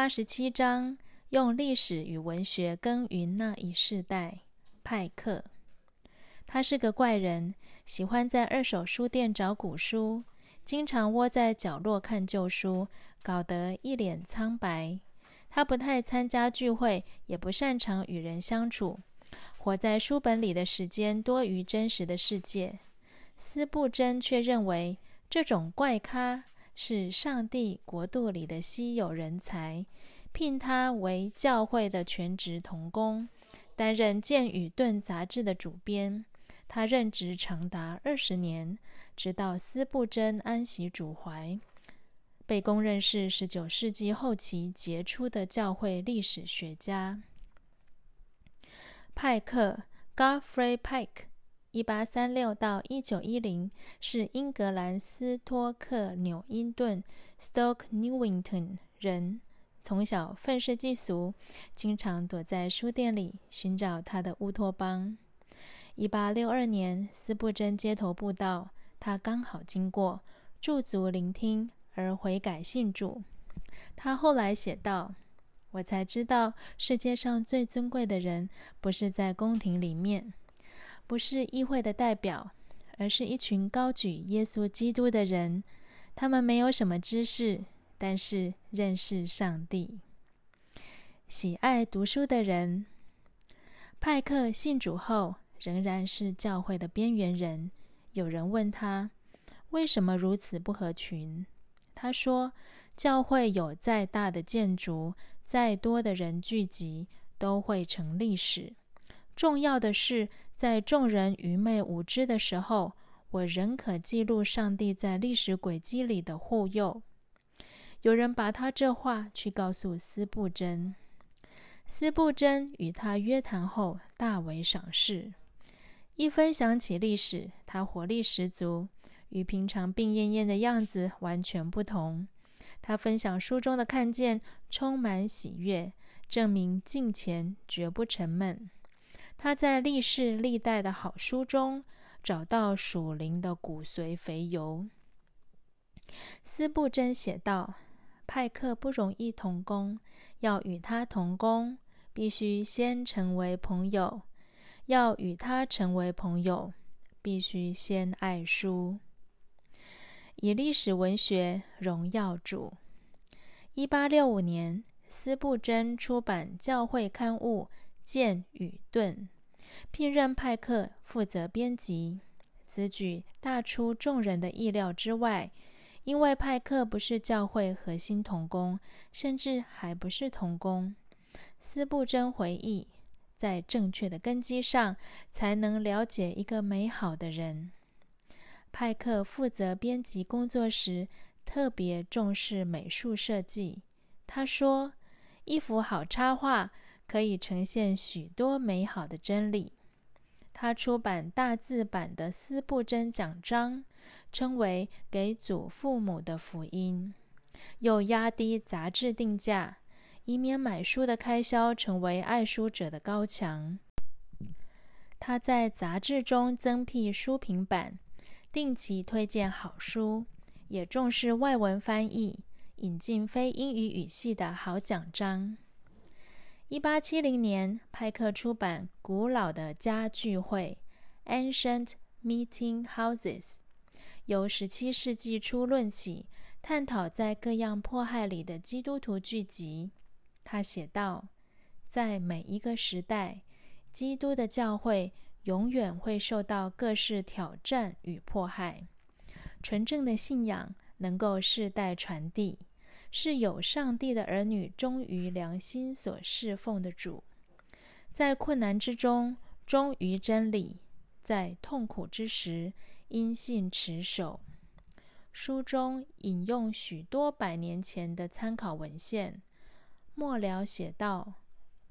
八十七章用历史与文学耕耘那一世代。派克，他是个怪人，喜欢在二手书店找古书，经常窝在角落看旧书，搞得一脸苍白。他不太参加聚会，也不擅长与人相处，活在书本里的时间多于真实的世界。斯布真却认为这种怪咖是上帝国度里的稀有人才，聘他为教会的全职童工。担任《剑与盾》杂志的主编，他任职长达二十年，直到斯布珍安息主怀，被公认是十九世纪后期杰出的教会历史学家。派克 （Godfrey Pike，一八三六到一九一零）是英格兰斯托克纽因顿 （Stoke Newington） 人。从小愤世嫉俗，经常躲在书店里寻找他的乌托邦。一八六二年，斯布真街头布道，他刚好经过，驻足聆听而悔改信主。他后来写道：“我才知道，世界上最尊贵的人，不是在宫廷里面，不是议会的代表，而是一群高举耶稣基督的人。他们没有什么知识。”但是认识上帝、喜爱读书的人，派克信主后仍然是教会的边缘人。有人问他为什么如此不合群，他说：“教会有再大的建筑，再多的人聚集，都会成历史。重要的是，在众人愚昧无知的时候，我仍可记录上帝在历史轨迹里的护佑。”有人把他这话去告诉斯布真，斯布真与他约谈后大为赏识。一分享起历史，他活力十足，与平常病恹恹的样子完全不同。他分享书中的看见，充满喜悦，证明敬虔绝不沉闷。他在历世历代的好书中找到属灵的骨髓肥油。斯布真写道。派克不容易同工，要与他同工，必须先成为朋友；要与他成为朋友，必须先爱书。以历史文学荣耀主。一八六五年，斯布真出版教会刊物《剑与盾》，聘任派克负责编辑。此举大出众人的意料之外。因为派克不是教会核心童工，甚至还不是童工。斯布真回忆，在正确的根基上，才能了解一个美好的人。派克负责编辑工作时，特别重视美术设计。他说：“一幅好插画可以呈现许多美好的真理。”他出版大字版的斯布真奖章。称为给祖父母的福音，又压低杂志定价，以免买书的开销成为爱书者的高墙。他在杂志中增辟书评版，定期推荐好书，也重视外文翻译，引进非英语语系的好奖章。一八七零年，派克出版《古老的家聚会》（Ancient Meeting Houses）。由十七世纪初论起，探讨在各样迫害里的基督徒聚集。他写道：“在每一个时代，基督的教会永远会受到各式挑战与迫害。纯正的信仰能够世代传递，是有上帝的儿女忠于良心所侍奉的主。在困难之中忠于真理，在痛苦之时。”因信持守。书中引用许多百年前的参考文献，末了写道：“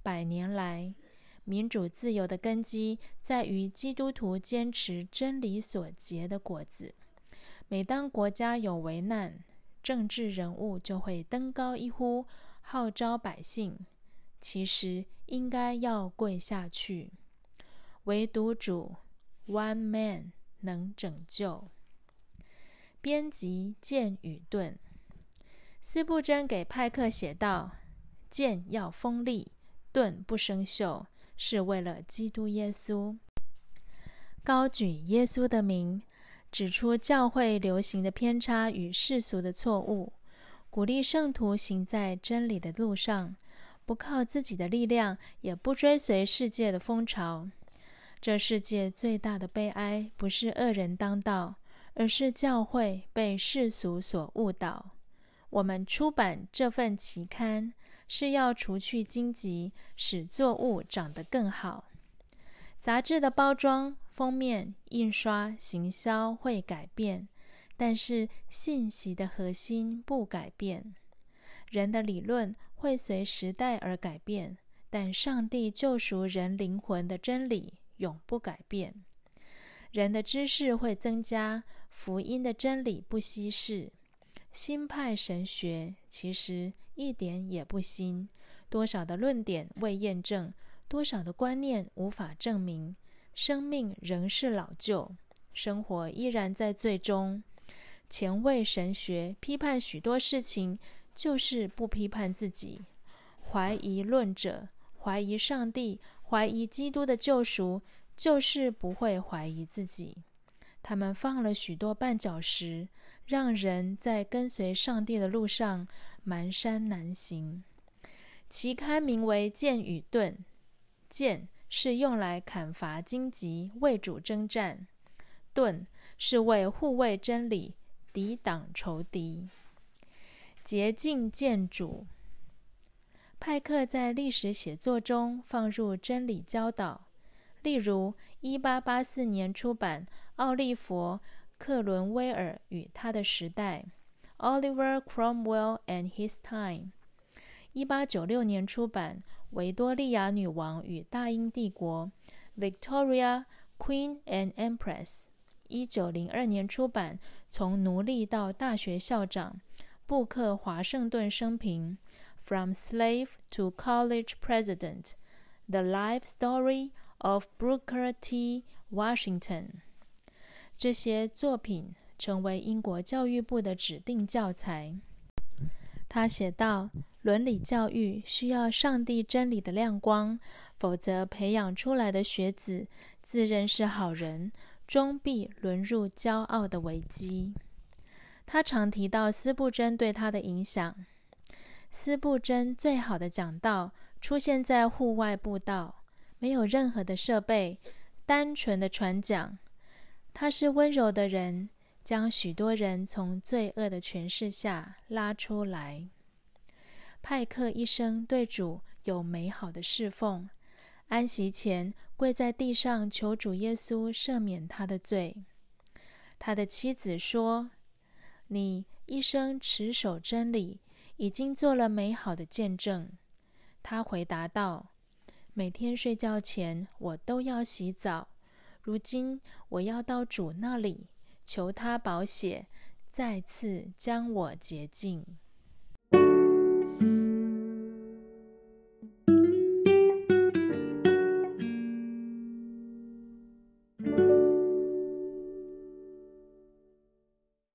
百年来，民主自由的根基在于基督徒坚持真理所结的果子。每当国家有危难，政治人物就会登高一呼，号召百姓，其实应该要跪下去，唯独主 （One Man）。”能拯救。编辑《剑与盾》，斯布真给派克写道：“剑要锋利，盾不生锈，是为了基督耶稣。高举耶稣的名，指出教会流行的偏差与世俗的错误，鼓励圣徒行在真理的路上，不靠自己的力量，也不追随世界的风潮。这世界最大的悲哀，不是恶人当道，而是教会被世俗所误导。我们出版这份期刊，是要除去荆棘，使作物长得更好。杂志的包装。封面、印刷、行销会改变，但是信息的核心不改变。人的理论会随时代而改变，但上帝救赎人灵魂的真理永不改变。人的知识会增加，福音的真理不稀释。新派神学其实一点也不新，多少的论点未验证，多少的观念无法证明。生命仍是老旧，生活依然在最终。前卫神学批判许多事情，就是不批判自己。怀疑论者怀疑上帝，怀疑基督的救赎，就是不会怀疑自己。他们放了许多绊脚石，让人在跟随上帝的路上蹒跚难行。其刊名为《剑与盾》，剑。是用来砍伐荆棘、为主征战；盾是为护卫真理、抵挡仇敌。洁净建主。派克在历史写作中放入真理教导，例如1884年出版《奥利弗·克伦威尔与他的时代》（Oliver Cromwell and His Time）；1896 年出版。维多利亚女王与大英帝国，Victoria Queen and Empress，一九零二年出版《从奴隶到大学校长》，布克华盛顿生平，From Slave to College President：The Life Story of Booker T. Washington。这些作品成为英国教育部的指定教材。他写道。伦理教育需要上帝真理的亮光，否则培养出来的学子自认是好人，终必沦入骄傲的危机。他常提到斯布真对他的影响。斯布真最好的讲道出现在户外布道，没有任何的设备，单纯的传讲。他是温柔的人，将许多人从罪恶的权势下拉出来。派克一生对主有美好的侍奉，安息前跪在地上求主耶稣赦免他的罪。他的妻子说：“你一生持守真理，已经做了美好的见证。”他回答道：“每天睡觉前我都要洗澡。如今我要到主那里，求他保险，再次将我洁净。thank you